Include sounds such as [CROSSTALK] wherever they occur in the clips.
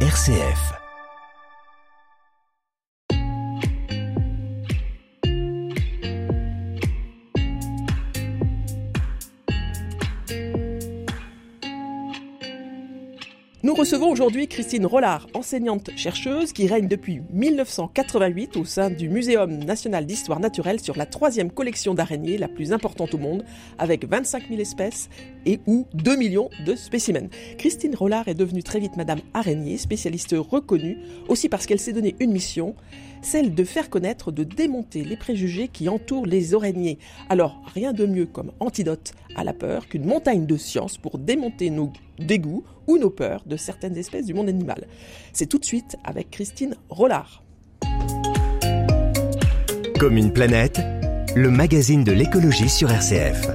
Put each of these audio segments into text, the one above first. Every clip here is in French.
RCF. Recevons aujourd'hui Christine Rollard, enseignante-chercheuse qui règne depuis 1988 au sein du Muséum national d'histoire naturelle sur la troisième collection d'araignées la plus importante au monde, avec 25 000 espèces et ou 2 millions de spécimens. Christine Rollard est devenue très vite Madame Araignée, spécialiste reconnue, aussi parce qu'elle s'est donné une mission, celle de faire connaître, de démonter les préjugés qui entourent les araignées. Alors, rien de mieux comme antidote à la peur qu'une montagne de science pour démonter nos dégoûts ou nos peurs de certaines espèces du monde animal. C'est tout de suite avec Christine Rollard. Comme une planète, le magazine de l'écologie sur RCF.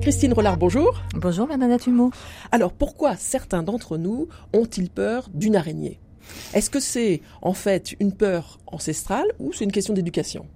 Christine Rollard, bonjour. Bonjour Madame Humeau. Alors pourquoi certains d'entre nous ont-ils peur d'une araignée? Est-ce que c'est en fait une peur ancestrale ou c'est une question d'éducation?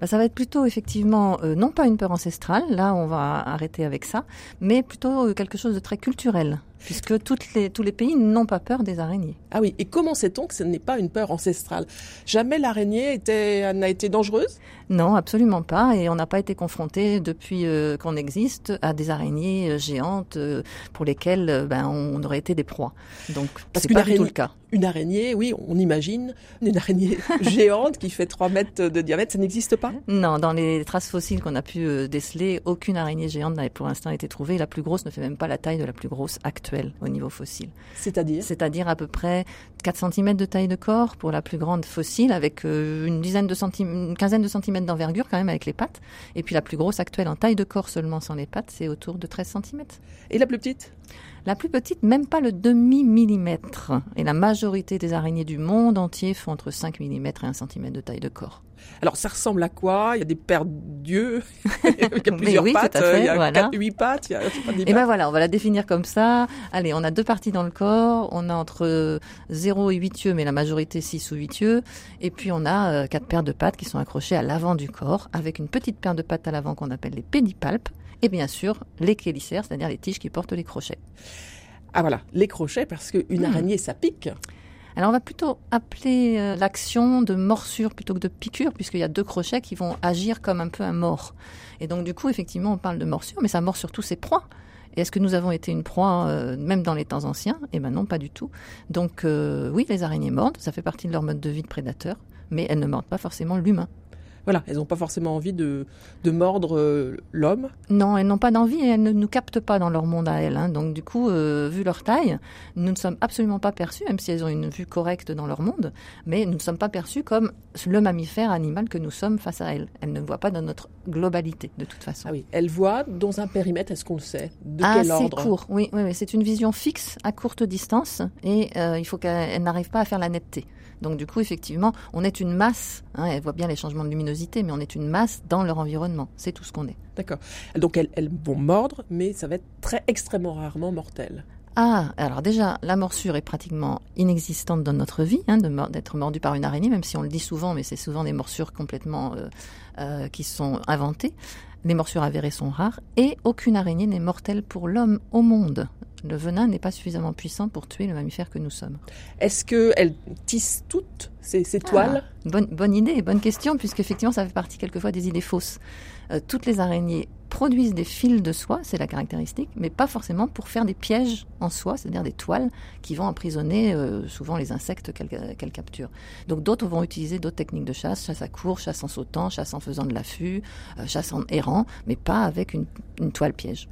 Bah, ça va être plutôt effectivement euh, non pas une peur ancestrale, là on va arrêter avec ça, mais plutôt euh, quelque chose de très culturel puisque toutes les, tous les pays n'ont pas peur des araignées. Ah oui, et comment sait-on que ce n'est pas une peur ancestrale? Jamais l'araignée n'a été dangereuse? Non, absolument pas, et on n'a pas été confronté depuis euh, qu'on existe à des araignées euh, géantes euh, pour lesquelles ben, on aurait été des proies. Donc c'est pas du tout le cas. Une araignée, oui, on imagine une araignée [LAUGHS] géante qui fait 3 mètres de diamètre, ça n'existe pas? Non, dans les traces fossiles qu'on a pu déceler, aucune araignée géante n'avait pour l'instant été trouvée. La plus grosse ne fait même pas la taille de la plus grosse actuelle au niveau fossile. C'est-à-dire C'est-à-dire à peu près 4 cm de taille de corps pour la plus grande fossile, avec euh, une dizaine de une quinzaine de centimètres d'envergure quand même avec les pattes. Et puis la plus grosse actuelle en taille de corps seulement sans les pattes, c'est autour de 13 cm. Et la plus petite? La plus petite, même pas le demi-millimètre. Et la majorité des araignées du monde entier font entre 5 mm et 1 cm de taille de corps. Alors, ça ressemble à quoi? Il y a des paires d'yeux, [LAUGHS] il y a plusieurs pattes, il y a 4, 8 pattes. Il y a, et ben voilà, on va la définir comme ça. Allez, on a deux parties dans le corps. On a entre 0 et 8 yeux, mais la majorité 6 ou 8 yeux. Et puis, on a euh, quatre paires de pattes qui sont accrochées à l'avant du corps, avec une petite paire de pattes à l'avant qu'on appelle les pédipalpes. Et bien sûr, les chélicères, c'est-à-dire les tiges qui portent les crochets. Ah voilà, les crochets, parce qu'une hmm. araignée, ça pique. Alors on va plutôt appeler euh, l'action de morsure plutôt que de piqûre, puisqu'il y a deux crochets qui vont agir comme un peu un mort. Et donc du coup, effectivement, on parle de morsure, mais ça mord surtout ses proies. Et est-ce que nous avons été une proie, euh, même dans les temps anciens? Eh bien non, pas du tout. Donc euh, oui, les araignées mordent, ça fait partie de leur mode de vie de prédateur, mais elles ne mordent pas forcément l'humain voilà, elles n'ont pas forcément envie de, de mordre euh, l'homme. Non, elles n'ont pas d'envie et elles ne nous captent pas dans leur monde à elles. Hein. Donc du coup, euh, vu leur taille, nous ne sommes absolument pas perçus, même si elles ont une vue correcte dans leur monde, mais nous ne sommes pas perçus comme le mammifère animal que nous sommes face à elles. Elles ne voient pas dans notre globalité, de toute façon. Ah oui, elles voient dans un périmètre, est-ce qu'on le sait? De ah, quel ordre? court, oui, oui, oui. c'est une vision fixe à courte distance et euh, il faut qu'elles n'arrivent pas à faire la netteté. Donc du coup, effectivement, on est une masse. Hein, elles voient bien les changements de luminosité, mais on est une masse dans leur environnement. C'est tout ce qu'on est. D'accord. Donc elles, elles, vont mordre, mais ça va être très extrêmement rarement mortel. Ah, alors déjà, la morsure est pratiquement inexistante dans notre vie, hein, d'être mordu par une araignée, même si on le dit souvent, mais c'est souvent des morsures complètement euh, euh, qui sont inventées. Les morsures avérées sont rares et aucune araignée n'est mortelle pour l'homme au monde le venin n'est pas suffisamment puissant pour tuer le mammifère que nous sommes. Est-ce qu'elles tissent toutes ces, toiles ah, bonne, bonne idée, bonne question, puisqu'effectivement ça fait partie quelquefois des idées fausses. Euh, toutes les araignées produisent des fils de soie, c'est la caractéristique, mais pas forcément pour faire des pièges en soie, c'est-à-dire des toiles qui vont emprisonner euh, souvent les insectes qu'elles capturent. Donc d'autres vont utiliser d'autres techniques de chasse, chasse à court, chasse en sautant, chasse en faisant de l'affût, euh, chasse en errant, mais pas avec une toile piège.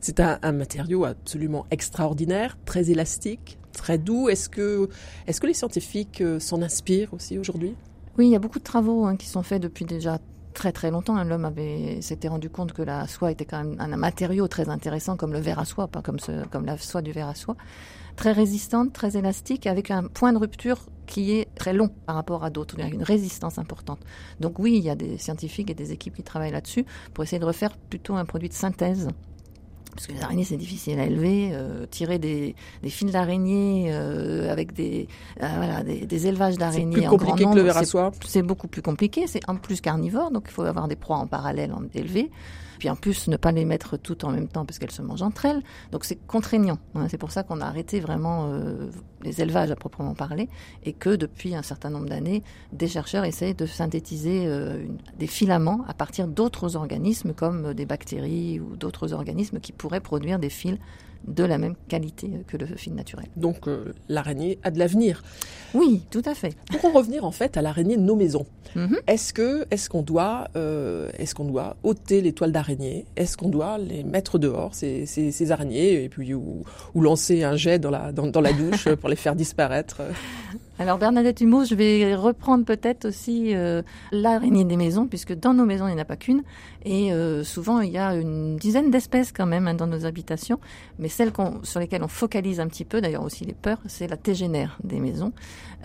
C'est un, matériau absolument extraordinaire, très élastique, très doux. Est-ce que, les scientifiques euh, s'en inspirent aussi aujourd'hui? Oui, il y a beaucoup de travaux hein, qui sont faits depuis déjà très très longtemps. L'homme avait s'était rendu compte que la soie était quand même un, matériau très intéressant comme le verre à soie, pas comme, comme la soie du verre à soie. Très résistante, très élastique, avec un point de rupture qui est très long par rapport à d'autres. Une résistance importante. Donc oui, il y a des scientifiques et des équipes qui travaillent là-dessus pour essayer de refaire plutôt un produit de synthèse parce que les araignées c'est difficile à élever, euh, tirer des, des fils d'araignées euh, avec des, euh, voilà, des, des élevages d'araignées en grand nombre, c'est beaucoup plus compliqué. C'est en plus carnivore, donc il faut avoir des proies en parallèle en, élevées. Puis en plus ne pas les mettre toutes en même temps parce qu'elles se mangent entre elles. Donc c'est contraignant. Hein. C'est pour ça qu'on a arrêté vraiment euh, les élevages à proprement parler et que depuis un certain nombre d'années, des chercheurs essayent de synthétiser euh, des filaments à partir d'autres organismes comme des bactéries ou d'autres organismes qui pourraient produire des fils de la même qualité que le fil naturel. Donc euh, l'araignée a de l'avenir. Oui, tout à fait. Pour en revenir en fait à l'araignée de nos maisons, Mhm. est-ce que est-ce qu'on doit euh, est-ce qu'on doit ôter les toiles d'araignée? Est-ce qu'on doit les mettre dehors ces, ces, ces araignées et puis ou, ou lancer un jet dans la dans, dans la douche [LAUGHS] pour les faire disparaître? Alors Bernadette Humeau, je vais reprendre peut-être aussi euh, l'araignée des maisons, puisque dans nos maisons, il n'y en a pas qu'une. Et euh, souvent, il y a une dizaine d'espèces quand même hein, dans nos habitations. Mais celles sur lesquelles on focalise un petit peu, d'ailleurs aussi les peurs, c'est la tégénaire des maisons.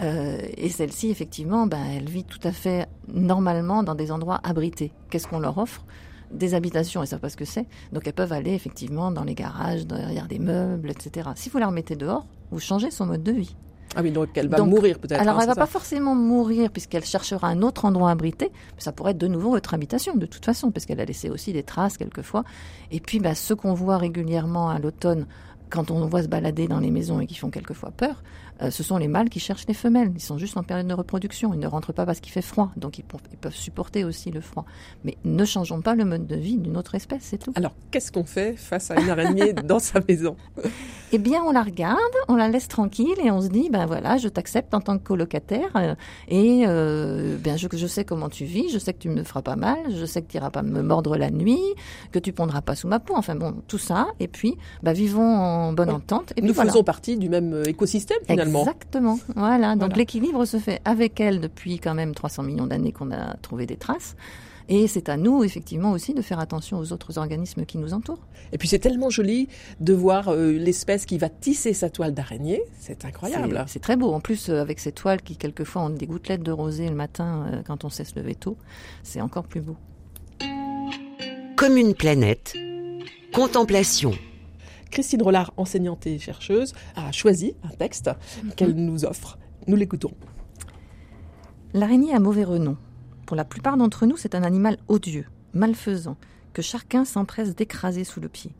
Euh, et celle-ci, effectivement, ben, elle vit tout à fait normalement dans des endroits abrités. Qu'est-ce qu'on leur offre? Des habitations, elles savent pas ce que c'est, donc elles peuvent aller effectivement dans les garages, derrière des meubles, etc. Si vous la remettez dehors, vous changez son mode de vie. Ah oui, donc elle va Donc, mourir peut-être. Alors, hein, elle va pas forcément mourir puisqu'elle cherchera un autre endroit abrité, mais ça pourrait être de nouveau votre habitation de toute façon, parce qu'elle a laissé aussi des traces quelquefois. Et puis, bah, ceux qu'on voit régulièrement à l'automne, quand on voit se balader dans les maisons et qui font quelquefois peur, euh, ce sont les mâles qui cherchent les femelles. Ils sont juste en période de reproduction. Ils ne rentrent pas parce qu'il fait froid, donc ils, peuvent supporter aussi le froid. Mais ne changeons pas le mode de vie d'une autre espèce, c'est tout. Alors qu'est-ce qu'on fait face à une araignée [LAUGHS] dans sa maison? Eh bien, on la regarde, on la laisse tranquille et on se dit, ben voilà, je t'accepte en tant que colocataire euh, et euh, ben je, je sais comment tu vis, je sais que tu me feras pas mal, je sais que tu iras pas me mordre la nuit, que tu pondras pas sous ma peau, enfin bon, tout ça. Et puis, ben, vivons en bonne entente. Et Nous puis voilà. faisons partie du même euh, écosystème finalement. Exactement. Voilà. Donc Voilà. l'équilibre se fait avec elle depuis quand même 300 millions d'années qu'on a trouvé des traces. Et c'est à nous, effectivement, aussi de faire attention aux autres organismes qui nous entourent. Et puis c'est tellement joli de voir euh, l'espèce qui va tisser sa toile d'araignée, c'est incroyable. C'est- C'est très beau. En plus, euh, avec ces toiles qui, quelquefois, ont des gouttelettes de rosée le matin euh, quand on sait se lever tôt, c'est encore plus beau. Comme une planète, contemplation. Christine Rollard, enseignante et chercheuse, a choisi un texte qu'elle nous offre. Nous l'écoutons. L'araignée a mauvais renom. Pour la plupart d'entre nous, c'est un animal odieux, malfaisant, que chacun s'empresse d'écraser sous le pied.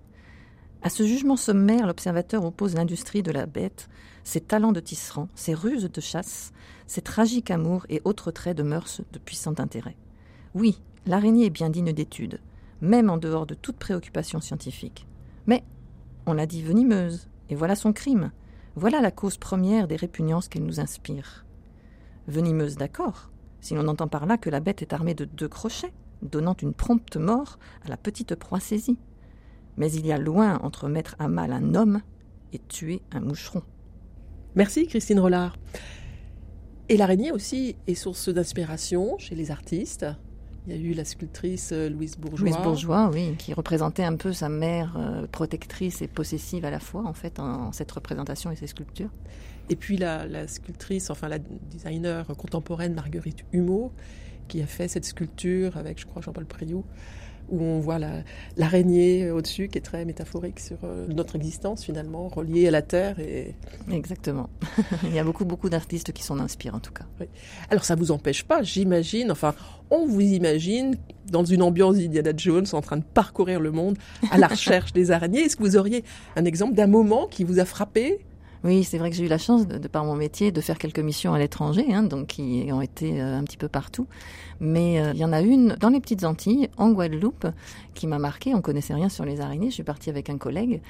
À ce jugement sommaire, l'observateur oppose l'industrie de la bête, ses talents de tisserand, ses ruses de chasse, ses tragiques amours et autres traits de mœurs de puissant intérêt. Oui, l'araignée est bien digne d'étude, même en dehors de toute préoccupation scientifique. Mais on l'a dit venimeuse, et voilà son crime. Voilà la cause première des répugnances qu'elle nous inspire. Venimeuse, d'accord, si l'on entend par là que la bête est armée de deux crochets, donnant une prompte mort à la petite proie saisie. Mais il y a loin entre mettre à mal un homme et tuer un moucheron. Merci Christine Rollard. Et l'araignée aussi est source d'inspiration chez les artistes. Il y a eu la sculptrice euh, Louise Bourgeois. Louise Bourgeois, oui, qui représentait un peu sa mère euh, protectrice et possessive à la fois, en fait, en, en cette représentation et ces sculptures. Et puis la, la sculptrice, enfin la designer contemporaine Marguerite Humeau, qui a fait cette sculpture avec, je crois, Jean-Paul Priou, où on voit la- l'araignée au-dessus, qui est très métaphorique sur euh, notre existence finalement, reliée à la Terre. Et... Exactement. [LAUGHS] il y a beaucoup, beaucoup d'artistes qui s'en inspirent, en tout cas. Alors ça vous empêche pas, j'imagine, enfin, on vous imagine dans une ambiance d'Indiana Jones en train de parcourir le monde à la recherche des araignées. Est-ce que vous auriez un exemple d'un moment qui vous a frappé Oui, c'est vrai que j'ai eu la chance, de, de par mon métier, de faire quelques missions à l'étranger, hein, donc qui ont été euh, un petit peu partout. Mais euh, il y en a une dans les petites Antilles, en Guadeloupe, qui m'a marqué. On connaissait rien sur les araignées. Je suis partie avec un collègue.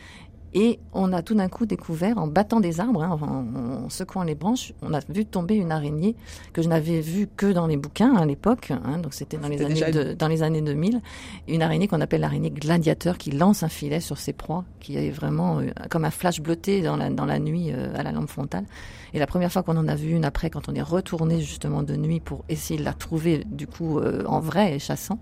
Et on a tout d'un coup découvert, en battant des arbres, hein, en, en secouant les branches, on a vu tomber une araignée que je n'avais vue que dans les bouquins à l'époque. hein, donc c'était dans, les années déjà de- dans les années 2000. Une araignée qu'on appelle l'araignée gladiateur qui lance un filet sur ses proies, qui est vraiment euh, comme un flash bleuté dans la, dans la nuit euh, à la lampe frontale. Et la première fois qu'on en a vu une après, quand on est retourné justement de nuit pour essayer de la trouver du coup euh, en vrai et chassant,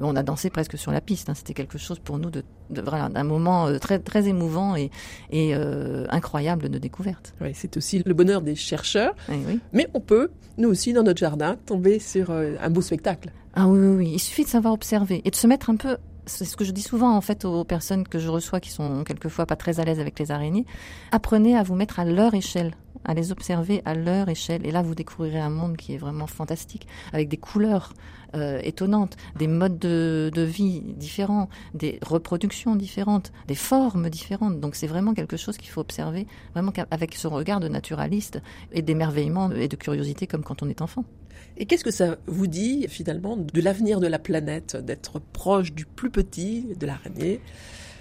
on a dansé presque sur la piste. hein. C'était quelque chose pour nous de, de voilà, d'un moment euh, très très émouvant et, et euh, incroyable de découverte. Oui, c'est aussi le bonheur des chercheurs, Eh oui. mais on peut, nous aussi, dans notre jardin, tomber sur euh, un beau spectacle. Ah oui, oui, oui. Il suffit de savoir observer et de se mettre un peu. C'est ce que je dis souvent en fait aux personnes que je reçois qui sont quelquefois pas très à l'aise avec les araignées. Apprenez à vous mettre à leur échelle, à les observer à leur échelle. Et là, vous découvrirez un monde qui est vraiment fantastique, avec des couleurs euh, étonnantes, des modes de, de, vie différents, des reproductions différentes, des formes différentes. Donc c'est vraiment quelque chose qu'il faut observer, vraiment avec son regard de naturaliste et d'émerveillement et de curiosité comme quand on est enfant. Et qu'est-ce que ça vous dit finalement de l'avenir de la planète, d'être proche du plus petit, de l'araignée?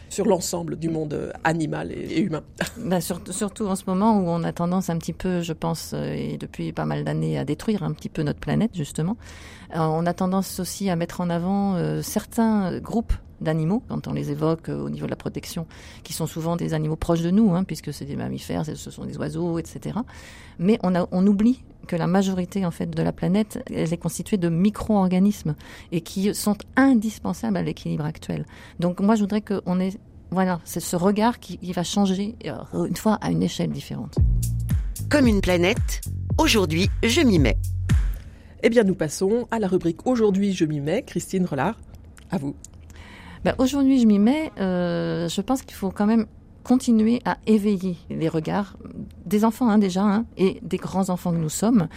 Sur l'ensemble du monde animal et, humain. [LAUGHS] Ben, surtout en ce moment où on a tendance un petit peu, je pense, euh, et depuis pas mal d'années, à détruire un petit peu notre planète, justement. Euh, on a tendance aussi à mettre en avant euh, certains groupes d'animaux, quand on les évoque au niveau de la protection, qui sont souvent des animaux proches de nous, hein, puisque c'est des mammifères, ce sont des oiseaux, etc. Mais on oublie que la majorité en fait de la planète, elle est constituée de micro-organismes et qui sont indispensables à l'équilibre actuel. Donc moi, je voudrais qu'on ait voilà, c'est ce regard qui, qui va changer euh, une fois à une échelle différente. Comme une planète, aujourd'hui, je m'y mets. Eh bien, nous passons à la rubrique Aujourd'hui, je m'y mets. Christine Relard, à vous. Ben, aujourd'hui, je m'y mets. Euh, je pense qu'il faut quand même continuer à éveiller les regards des enfants hein, déjà hein, et des grands enfants que nous sommes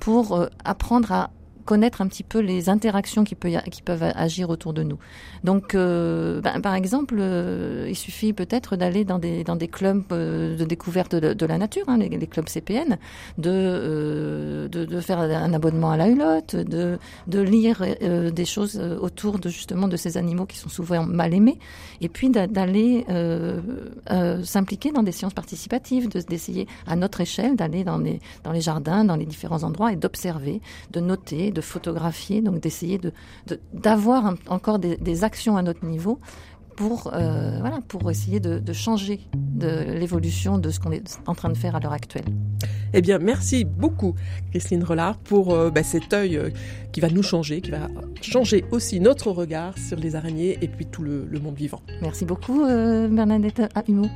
pour euh, apprendre à connaître un petit peu les interactions qui, peuvent agir autour de nous. Donc, euh, ben, par exemple, euh, il suffit peut-être d'aller dans des, clubs euh, de découverte de, la nature, hein, les, clubs CPN, de, faire un abonnement à la hulotte, de, de lire des choses autour de justement de ces animaux qui sont souvent mal aimés, et puis d'aller s'impliquer dans des sciences participatives, d'essayer à notre échelle d'aller dans les, dans les jardins, dans les différents endroits et d'observer, de noter, de photographier, donc d'essayer de, d'avoir encore des, actions à notre niveau pour, euh, voilà, pour essayer de, changer de l'évolution de ce qu'on est en train de faire à l'heure actuelle. Eh bien, merci beaucoup, Christine Relard, pour euh, bah, cet œil euh, qui va nous changer, qui va changer aussi notre regard sur les araignées et puis tout le, monde vivant. Merci beaucoup, Bernadette Humeau.